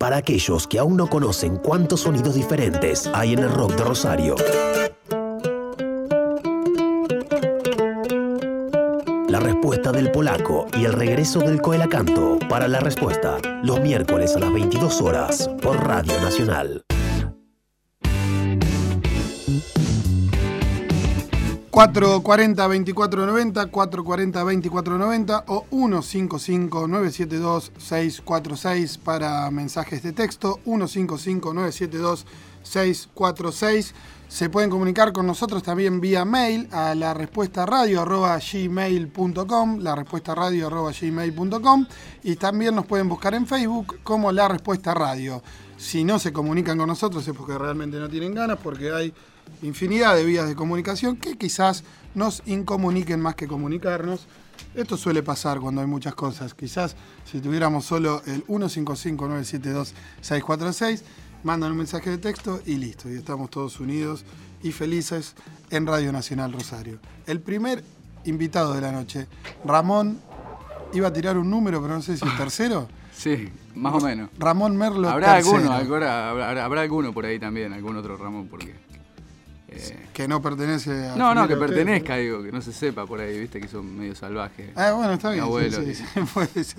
para aquellos que aún no conocen cuántos sonidos diferentes hay en el rock de Rosario. La respuesta del polaco y el regreso del coelacanto para la respuesta, los miércoles a las 22 horas por Radio Nacional. 440-2490, 440-2490 o 155-972-646 para mensajes de texto, 155-972-646. Se pueden comunicar con nosotros también vía mail a la respuesta radio arroba gmail.com, la respuesta radio arroba gmail.com y también nos pueden buscar en Facebook como la respuesta radio. Si no se comunican con nosotros es porque realmente no tienen ganas, porque hay infinidad de vías de comunicación que quizás nos incomuniquen más que comunicarnos. Esto suele pasar cuando hay muchas cosas. Quizás si tuviéramos solo el 155-972-646, mandan un mensaje de texto y listo. Y estamos todos unidos y felices en Radio Nacional Rosario. El primer invitado de la noche, Ramón, iba a tirar un número, pero no sé si es tercero. Sí, más o menos. Ramón Merlo. Habrá tercero. alguno, habrá, habrá- habrá alguno por ahí también, algún otro Ramón, porque. Eh, Que no pertenece a. no, no, que pertenezca, digo, que no se sepa por ahí, viste, que son medio salvajes. Ah, bueno, está bien. abuelo, sí, sí.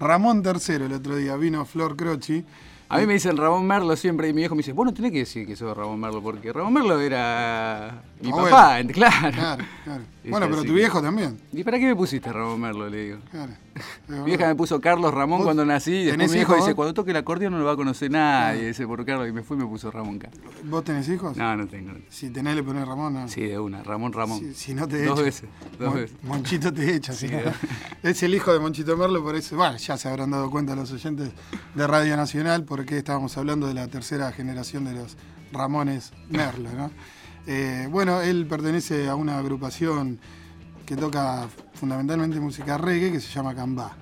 Ramón III el otro día, vino Flor Croci. A mí me dicen Ramón Merlo siempre y mi viejo me dice, vos no tenés que decir que sos Ramón Merlo, porque Ramón Merlo era mi Abuelo. papá, claro. Claro, claro. Bueno, pero tu viejo también. ¿Y para qué me pusiste Ramón Merlo? Le digo. Claro. Mi vieja me puso Carlos Ramón ¿Vos cuando nací y después mi hijos dice, cuando toque el acordeón no lo va a conocer nadie. Dice, por Carlos, y me fui y me puso Ramón Carlos. ¿Vos tenés hijos? No, no tengo. Si tenés le ponés Ramón, no. Sí, de una, Ramón Ramón. Si, si no te Dos echa. veces, dos Mon- veces. Monchito te echa. Sí, no. Es el hijo de Monchito Merlo, por eso, bueno, ya se habrán dado cuenta los oyentes de Radio Nacional, porque estábamos hablando de la tercera generación de los Ramones Merlo, ¿no? Eh, bueno, él pertenece a una agrupación que toca fundamentalmente música reggae que se llama Cambá.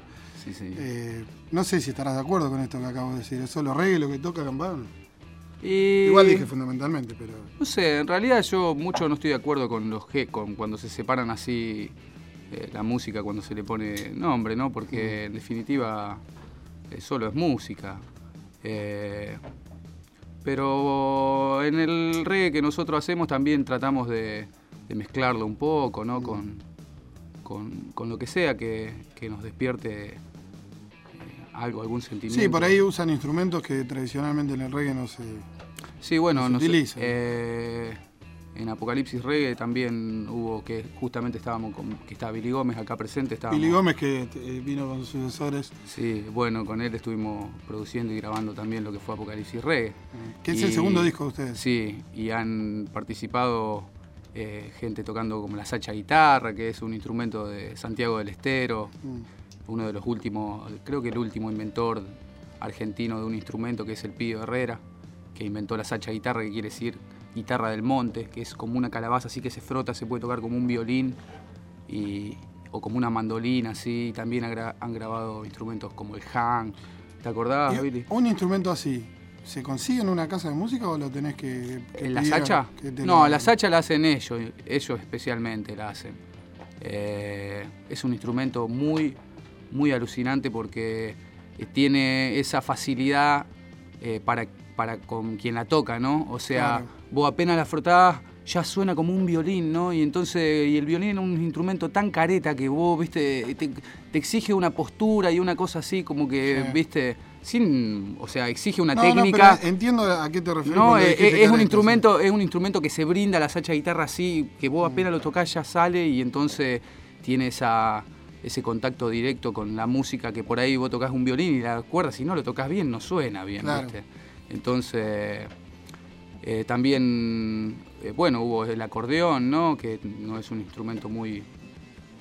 Sí, sí. Eh, no sé si estarás de acuerdo con esto que acabo de decir. ¿Es solo reggae lo que toca Cambá? Igual dije fundamentalmente, pero. No sé, en realidad yo mucho no estoy de acuerdo con los G, con cuando se separan así eh, la música, cuando se le pone nombre, ¿no? Porque en definitiva eh, solo es música. Eh, pero en el reggae que nosotros hacemos también tratamos de, de mezclarlo un poco, ¿no? Con, con, con lo que sea que, que nos despierte eh, algo, algún sentimiento. Sí, por ahí usan instrumentos que tradicionalmente en el reggae no se. Sí, bueno, no se no sé, utiliza. eh, en Apocalipsis Reggae también hubo que justamente estábamos con, que está Billy Gómez acá presente, estábamos. Billy Gómez que eh, vino con sus sucesores, Sí, bueno, con él estuvimos produciendo y grabando también lo que fue Apocalipsis Reggae. que es el segundo disco de ustedes. Sí, y han participado eh, gente tocando como la sacha guitarra, que es un instrumento de Santiago del Estero, Mm. uno de los últimos, creo que el último inventor argentino de un instrumento que es el Pío Herrera, que inventó la sacha guitarra, que quiere decir guitarra del monte, que es como una calabaza así que se frota, se puede tocar como un violín y, o como una mandolina, así. También han grabado instrumentos como el Han. ¿Te acordás, Y Billy? Un instrumento así, ¿se consigue en una casa de música o lo tenés que. que ¿En la sacha? que No, lo- la sacha la hacen ellos, ellos especialmente la hacen. Eh, es un instrumento muy, muy alucinante porque eh, tiene esa facilidad eh, para, para con quien la toca, ¿no? O sea, Claro. vos apenas la frotás, ya suena como un violín, ¿no? Y entonces, y el violín es un instrumento tan careta que vos, viste, te, te exige una postura y una cosa así, como que, Sí. viste, sin, o sea, exige una No, no, técnica. pero entiendo a qué te refieres. No, eh, eh, es un sí. instrumento, es un instrumento que se brinda a la sacha guitarra así, que vos apenas lo tocás ya sale y entonces tiene esa, ese contacto directo con la música que por ahí vos tocas un violín y la cuerda, si no lo tocas bien, no suena bien, Claro. ¿viste? Entonces, eh, también, eh, bueno, hubo el acordeón, ¿no? Que no es un instrumento muy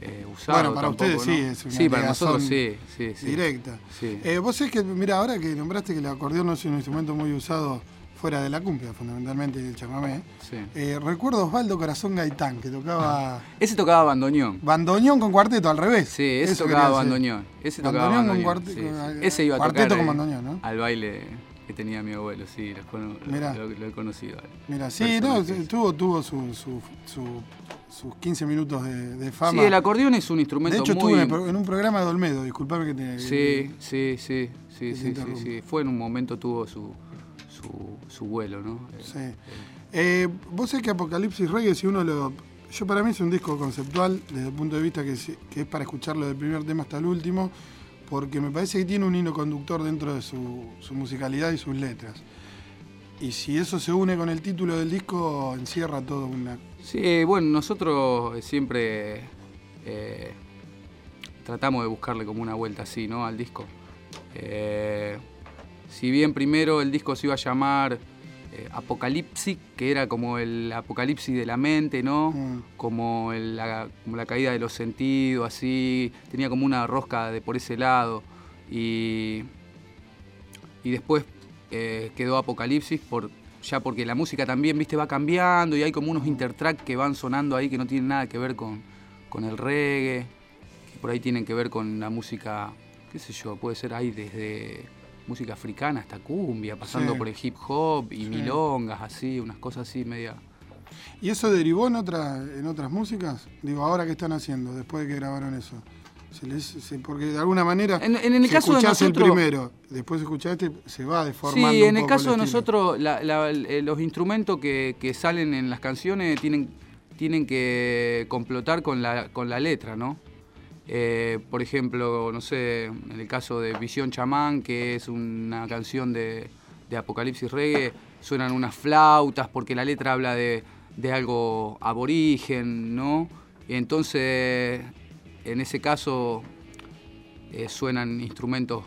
eh, usado. Bueno, para tampoco, ustedes ¿no? sí, es una Sí, para nosotros sí, sí, sí. Directa. Sí. Eh, vos sabés que, mira, ahora que nombraste que el acordeón no es un instrumento muy usado fuera de la cumbia, fundamentalmente del chamamé, sí. eh, recuerdo Osvaldo Corazón Gaitán, que tocaba Ese tocaba bandoneón. bandoneón con cuarteto, al revés. Sí, ese Eso tocaba bandoneón. Ese tocaba Bandoneón con bandoneón. cuarte- sí, con- sí. Ese iba a cuarteto tocar con eh, bandoneón, ¿no? al baile que tenía mi abuelo, sí, lo, cono- Mirá. lo- lo he conocido. Mira, sí, no, tuvo, tuvo su, su, su sus 15 minutos de, de fama. Sí, el acordeón es un instrumento de hecho, muy... estuve en, un programa de Olmedo, disculpame que te. Sí, sí, sí, sí, sí, sí, sí. Fue en un momento tuvo su, su, su vuelo, ¿no? Sí. Eh, vos sabés que Apocalipsis Reggae, si uno lo. Yo para mí es un disco conceptual desde el punto de vista que, es- que es para escucharlo del primer tema hasta el último, porque me parece que tiene un hilo conductor dentro de su, su musicalidad y sus letras. Y si eso se une con el título del disco, encierra todo una. Sí, bueno, nosotros siempre eh, tratamos de buscarle como una vuelta así, ¿no? Al disco. Eh, si bien primero el disco se iba a llamar eh, Apocalipsis, que era como el apocalipsis de la mente, ¿no? Mm. Como, el- la, como la caída de los sentidos, así, tenía como una rosca de por ese lado. Y, y después eh, quedó Apocalipsis por, ya porque la música también, viste, va cambiando y hay como unos intertracks que van sonando ahí que no tienen nada que ver con, con el reggae, que por ahí tienen que ver con la música, qué sé yo, puede ser ahí desde música africana hasta cumbia, pasando Sí. por el hip hop y Sí. milongas, así, unas cosas así media... ¿Y eso derivó en, otra, en otras músicas? Digo, ahora qué están haciendo, después de que grabaron eso. Se les- se- porque de alguna manera, En- en el si caso de nosotros- el primero, después escuchaste, se va deformando Sí, un en el poco caso de nosotros, la- la- eh, los instrumentos que, que salen en las canciones tienen, tienen que complotar con la, con la letra, ¿no? Eh, por ejemplo, no sé, en el caso de Visión Chamán, que es una canción de, de Apocalipsis Reggae, suenan unas flautas porque la letra habla de, de algo aborigen, ¿no? Y entonces, en ese caso, eh, suenan instrumentos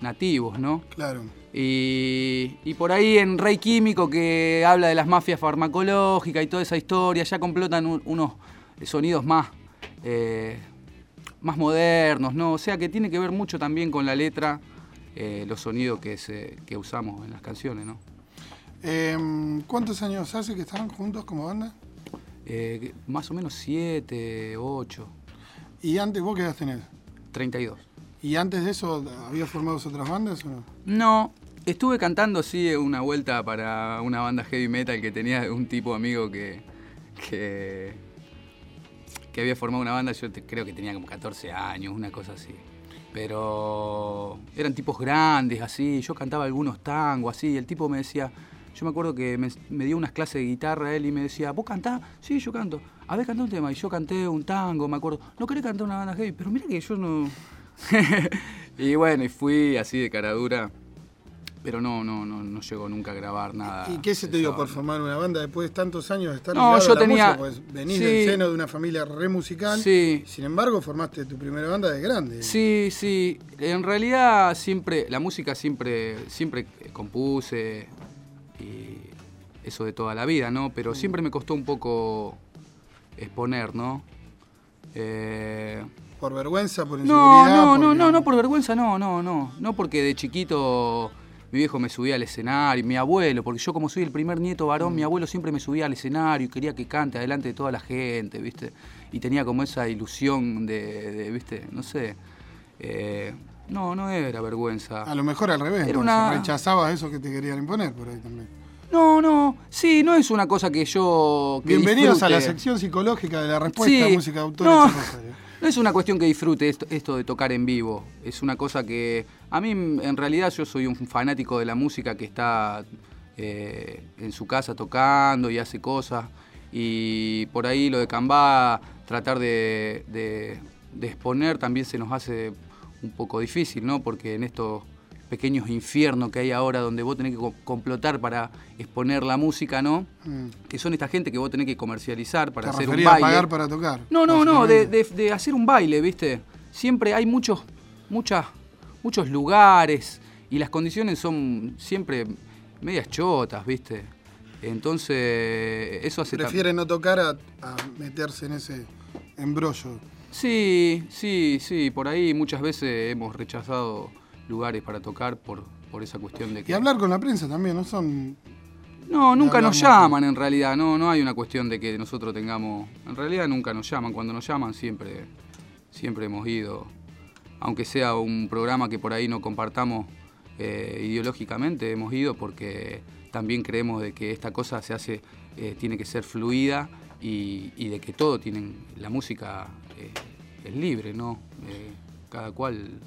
nativos, ¿no? Claro. Y, y por ahí en Rey Químico, que habla de las mafias farmacológicas y toda esa historia, ya complotan un- unos sonidos más, eh, más modernos, ¿no? O sea que tiene que ver mucho también con la letra, eh, los sonidos que, se, que usamos en las canciones, ¿no? Em, ¿Cuántos años hace que están juntos como banda? Más o menos 7, 8, ¿Y antes vos qué edad tenés? 32. ¿Y antes de eso habías formado otras bandas o no? No, estuve cantando sí una vuelta para una banda heavy metal que tenía un tipo amigo que, que, que había formado una banda, yo te- creo que tenía como 14 años, una cosa así. Pero eran tipos grandes, así, yo cantaba algunos tangos, así, y el tipo me decía, yo me acuerdo que me, me dio unas clases de guitarra él y me decía, ¿vos cantás? Sí, yo canto. A ver, cantá un tema. Y yo canté un tango, me acuerdo. ¿No querés cantar una banda heavy? Pero mira que yo no... y bueno, y fui así de cara dura. Pero no, no, no, no llegó nunca a grabar nada. ¿Y qué se te dio por formar una banda después de tantos años de estar No, yo a la tenía- música? Pues venís sí. del seno de una familia re musical. Sí. Sin embargo, formaste tu primera banda de grande. Sí, sí. En realidad siempre, la música siempre, siempre compuse eso de toda la vida, ¿no? Pero siempre me costó un poco exponer, ¿no? Eh, ¿Por vergüenza, por inseguridad? no, no, no, no, no por vergüenza, no, no, no. No porque de chiquito mi viejo me subía al escenario, mi abuelo, porque yo como soy el primer nieto varón, mi abuelo siempre me subía al escenario y quería que cante adelante de toda la gente, ¿viste? Y tenía como esa ilusión de, de, ¿viste? No sé. Eh, no, no era vergüenza. A lo mejor al revés. Era una- Rechazabas eso que te querían imponer por ahí también. No, no, sí, no es una cosa que yo... que Bienvenidos a la sección psicológica de la respuesta Sí, música de autor no, no es una cuestión que disfrute esto, esto de tocar en vivo. Es una cosa que. A mí, en realidad, yo soy un fanático de la música que está eh, en su casa tocando y hace cosas. Y por ahí lo de Cambá, tratar de, de- de exponer también se nos hace un poco difícil, ¿no? Porque en estos pequeños infiernos que hay ahora donde vos tenés que co- complotar para exponer la música, ¿no? Mm. Que son esta gente que vos tenés que comercializar para Te hacer un referías a baile. pagar para tocar. No, no, no, de, básicamente. de- de hacer un baile, ¿viste? Siempre hay muchos, muchas, muchos lugares y las condiciones son siempre medias chotas, ¿viste? Entonces, eso hace... Prefiere no tocar a, a meterse en ese embrollo. Sí, sí, sí, por ahí muchas veces hemos rechazado lugares para tocar por, por esa cuestión de que... Y hablar con la prensa también, ¿no? Son. No, nunca nos llaman en realidad, no, no hay una cuestión de que nosotros tengamos. En realidad nunca nos llaman, cuando nos llaman siempre, siempre hemos ido. Aunque sea un programa que por ahí no compartamos eh, ideológicamente, hemos ido porque también creemos de que esta cosa se hace, eh, tiene que ser fluida y, y de que todo tienen, la música eh, es libre, ¿no? Cada cual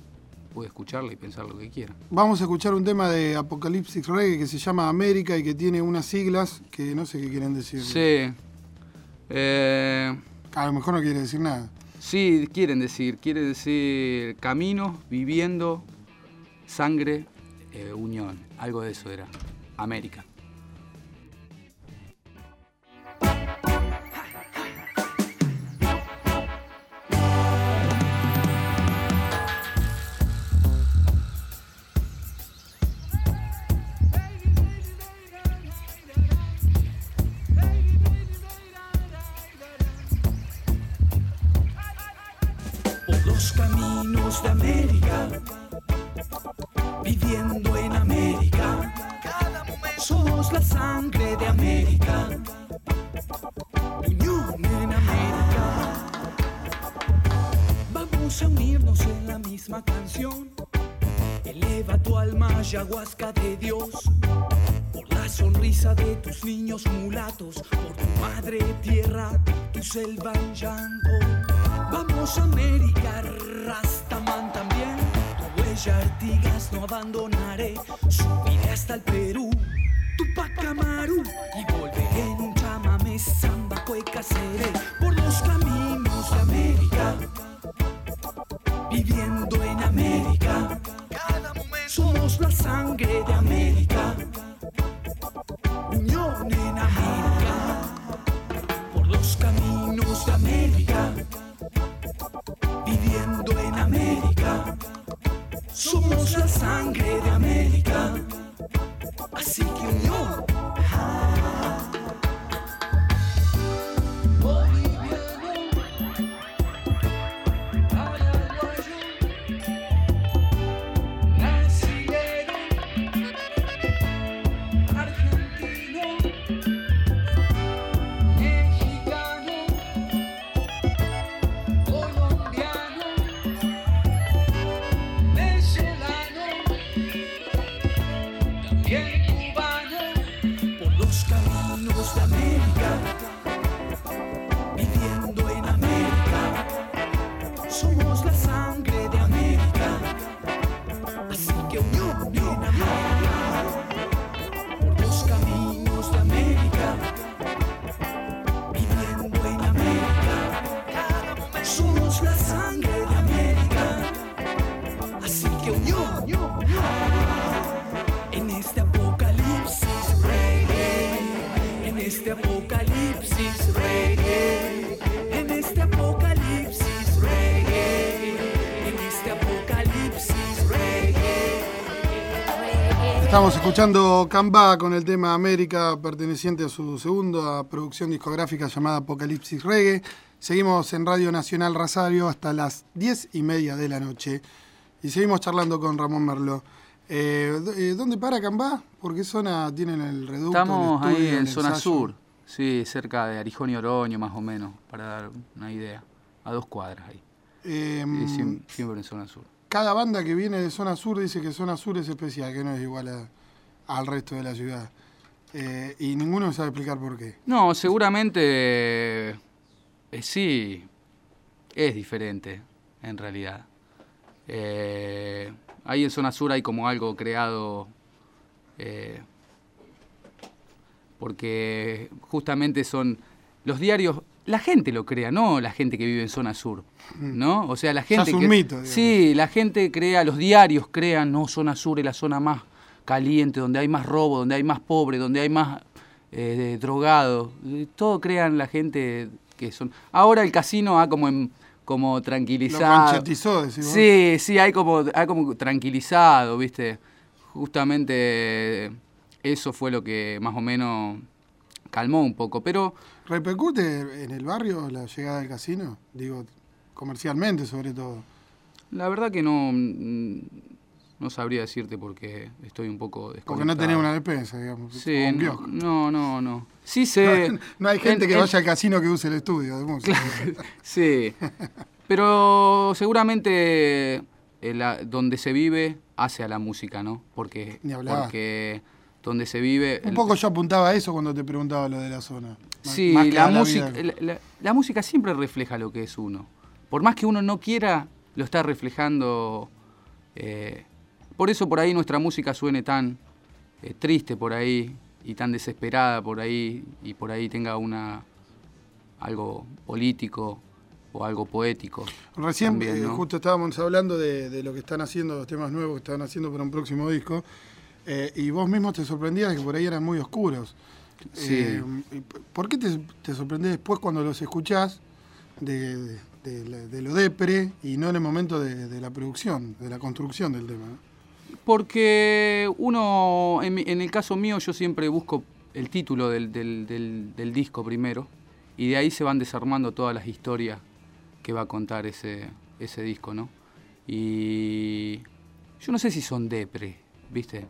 puede escucharla y pensar lo que quiera. Vamos a escuchar un tema de Apocalipsis Reggae que se llama América y que tiene unas siglas que no sé qué quieren decir. Sí. Eh, A lo mejor no quiere decir nada. sí, quieren decir, quiere decir camino, viviendo, sangre, eh, unión. Algo de eso era. América. Viviendo en América. Somos la sangre de América, unión en América. Vamos a unirnos en la misma canción. Eleva tu alma, ayahuasca de Dios. Por la sonrisa de tus niños mulatos, por tu madre tierra, tu selva en llanto. Vamos a América, huella, Artigas, no abandonaré. Subiré hasta el Perú, Tupac Amaru. Y volveré en un chamamé, samba, cueca, seré. Por los caminos de América, viviendo en América. Somos la sangre de América. Somos la sangre de América. Así que unión. También cubano, por los caminos de América, Estamos escuchando Camba con el tema América, perteneciente a su segunda producción discográfica llamada Apocalipsis Reggae. Seguimos en Radio Nacional Rosario hasta las 10 y media de la noche. Y seguimos charlando con Ramón Merlo. Eh, eh, ¿Dónde para Cambá? ¿Por qué zona tienen el reducto? el Estamos ahí estudio, en el zona ensayo? sur, sí, cerca de Arijón y Oroño más o menos, para dar una idea. A dos cuadras ahí. Eh, Sí, siem- siempre en zona sur. Cada banda que viene de zona sur dice que zona sur es especial, que no es igual al resto de la ciudad. Eh, y ninguno sabe explicar por qué. No, seguramente eh, sí, es diferente en realidad. Eh, ahí en zona sur hay como algo creado eh, porque justamente son los diarios, la gente lo crea, no la gente que vive en zona sur, ¿no? O sea, la gente es un que mito, digamos. sí, la gente crea, los diarios crean, no, zona sur es la zona más caliente, donde hay más robo, donde hay más pobre, donde hay más eh, drogado, Eh, todo crean la gente que son. Ahora el casino ha como en- como Lo tranquilizado. decís vos. Sí, sí, hay como, hay como tranquilizado, ¿viste? Justamente eso fue lo que más o menos calmó un poco. Pero ¿Repercute en el barrio la llegada del casino? Digo, comercialmente sobre todo. la verdad que no, mm, no sabría decirte porque estoy un poco Porque desconectado. no tenés una despensa, digamos. Sí, un no, no, no, no. Sí sé. No hay gente en- que en- vaya al casino que use el estudio de música. Sí, pero seguramente eh, la- donde se vive hace a la música, ¿no? Porque, Ni hablar. porque donde se vive. Un el- poco yo apuntaba a eso cuando te preguntaba lo de la zona. Sí, más la, música, la, la- la música siempre refleja lo que es uno. Por más que uno no quiera, lo está reflejando. eh, por eso por ahí nuestra música suene tan eh, triste por ahí y tan desesperada por ahí y por ahí tenga una algo político o algo poético. Recién también, eh, justo estábamos hablando de, de lo que están haciendo, los temas nuevos que están haciendo para un próximo disco, eh, y vos mismo te sorprendías de que por ahí eran muy oscuros. Sí. Eh, ¿Por qué te, te sorprendés después cuando los escuchás de, de- de la- de lo depre y no en el momento de, de la producción, de la construcción del tema? Porque uno, en, mi- en el caso mío, yo siempre busco el título del, del- del- del disco primero y de ahí se van desarmando todas las historias que va a contar ese, ese disco, ¿no? Y yo no sé si son depre, ¿viste?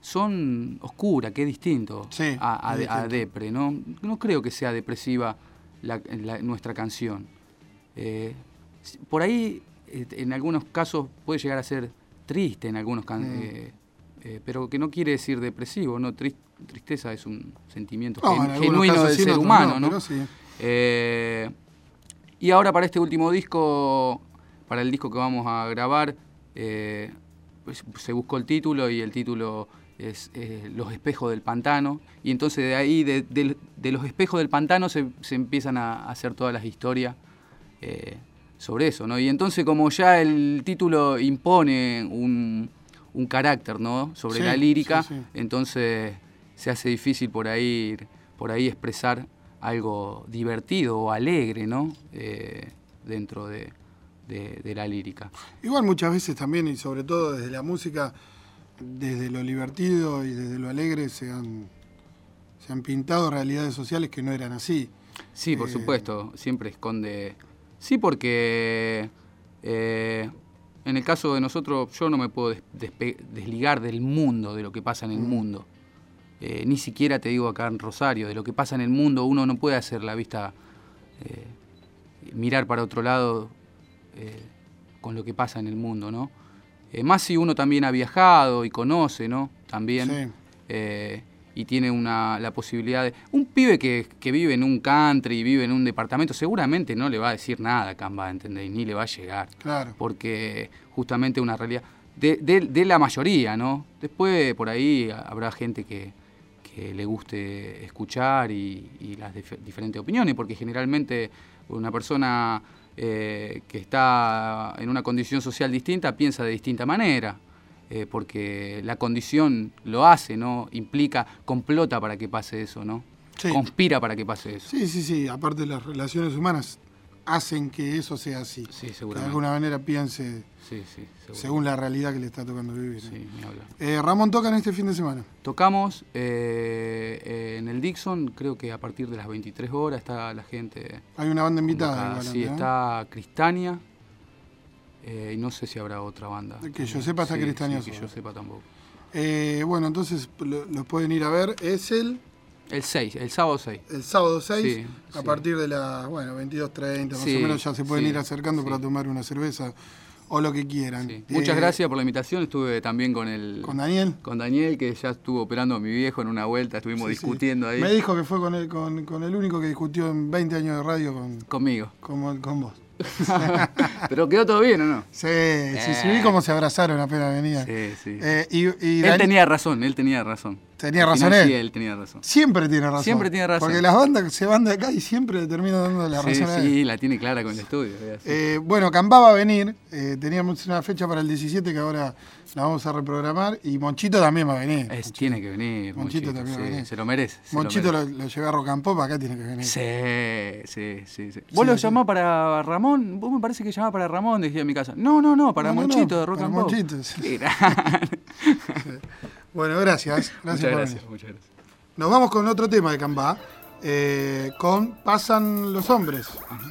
Son oscura, que es distinto Sí, a, a- es a distinto. depre, ¿no? No creo que sea depresiva la- la- nuestra canción. Eh, por ahí, eh, en algunos casos, puede llegar a ser triste en algunos can- Mm. eh, eh, pero que no quiere decir depresivo, ¿no? Tris- tristeza es un sentimiento No, gen- genuino del sí, ser humano, ¿no? Sí. Eh, y ahora para este último disco, para el disco que vamos a grabar, eh, pues, se buscó el título y el título es eh, Los espejos del pantano. Y entonces de ahí, de, de- de los espejos del pantano, se, se empiezan a hacer todas las historias eh, sobre eso, ¿no? Y entonces como ya el título impone un, un carácter, ¿no? Sobre Sí, la lírica, sí, sí. entonces se hace difícil por ahí, por ahí expresar algo divertido o alegre, ¿no? Eh, dentro de, de- de la lírica. Igual muchas veces también, y sobre todo desde la música, desde lo divertido y desde lo alegre se han, se han pintado realidades sociales que no eran así. Sí, por Eh, supuesto, siempre esconde... Sí, porque eh, en el caso de nosotros yo no me puedo desligar del mundo, de lo que pasa en el Mm. mundo. Eh, ni siquiera te digo acá en Rosario, de lo que pasa en el mundo, uno no puede hacer la vista, mirar para otro lado con lo que pasa en el mundo, ¿no? Eh, más si uno también ha viajado y conoce, ¿no? También. Sí. eh, y tiene una, la posibilidad de... Un pibe que, que vive en un country, vive en un departamento, seguramente no le va a decir nada a Canva, ¿entendés? Ni le va a llegar. Claro. Porque justamente una realidad... De, de- de la mayoría, ¿no? Después por ahí habrá gente que, que le guste escuchar y, y las dif- diferentes opiniones, porque generalmente una persona eh, que está en una condición social distinta piensa de distinta manera, eh, porque la condición lo hace, ¿no? Implica, complota para que pase eso, ¿no? Sí. Conspira para que pase eso. Sí, sí, sí. Aparte las relaciones humanas hacen que eso sea así. Sí, que de seguramente. alguna manera piense Sí, sí, seguro. según la realidad que le está tocando vivir. Sí, ni hablar. Eh, Ramón tocan este fin de semana. Tocamos eh, eh, en el Dixon, creo que a partir de las 23 horas está la gente. Hay una banda invitada. igual, Sí, está Cristania. eh, y no sé si habrá otra banda. Que yo sepa está Cristania que yo sepa tampoco. Eh, bueno, entonces lo, lo pueden ir a ver. Es el, El 6, el sábado 6. el sábado 6, Sí, a sí. partir de las bueno, 22.30, más Sí, o menos ya se pueden ir acercando para tomar una cerveza o lo que quieran. Muchas Eh, gracias por la invitación. Estuve también con el. Con Daniel. con Daniel, que ya estuvo operando a mi viejo en una vuelta. Estuvimos discutiendo ahí. Me dijo que fue con el, con, con el único que discutió en 20 años de radio con, Conmigo. con, con vos. Pero quedó todo bien, ¿o no? Sí, sí, sí, vi cómo se abrazaron apenas venía. Sí, sí. Eh, y, y él tenía razón, él tenía razón. Tenía razón él. Sí, él tenía razón. Siempre tiene razón. Siempre tiene razón. Porque las bandas se van de acá y siempre le terminan dando la Sí, razón a él. sí, la tiene clara con el estudio. Eh, bueno, Cambá va a venir. eh, teníamos una fecha para el 17 que ahora la vamos a reprogramar. Y Monchito también va a venir. Es- tiene que venir. Monchito Monchito, también va a sí, venir. se lo merece. se lo Monchito merece. lo, lo llevé a Rock and Pop, acá tiene que venir. Sí, sí, sí, sí. ¿Vos Sí, lo sí. llamás para Ramón? Vos me parece que llamás para Ramón, decía en mi casa. No, no, no, para No, Monchito no, de Rock para and Pop. Monchito, sí. Bueno, gracias. Gracias muchas por gracias, muchas gracias. Nos vamos con otro tema de Cambá. eh, con Pasan los hombres. Ajá.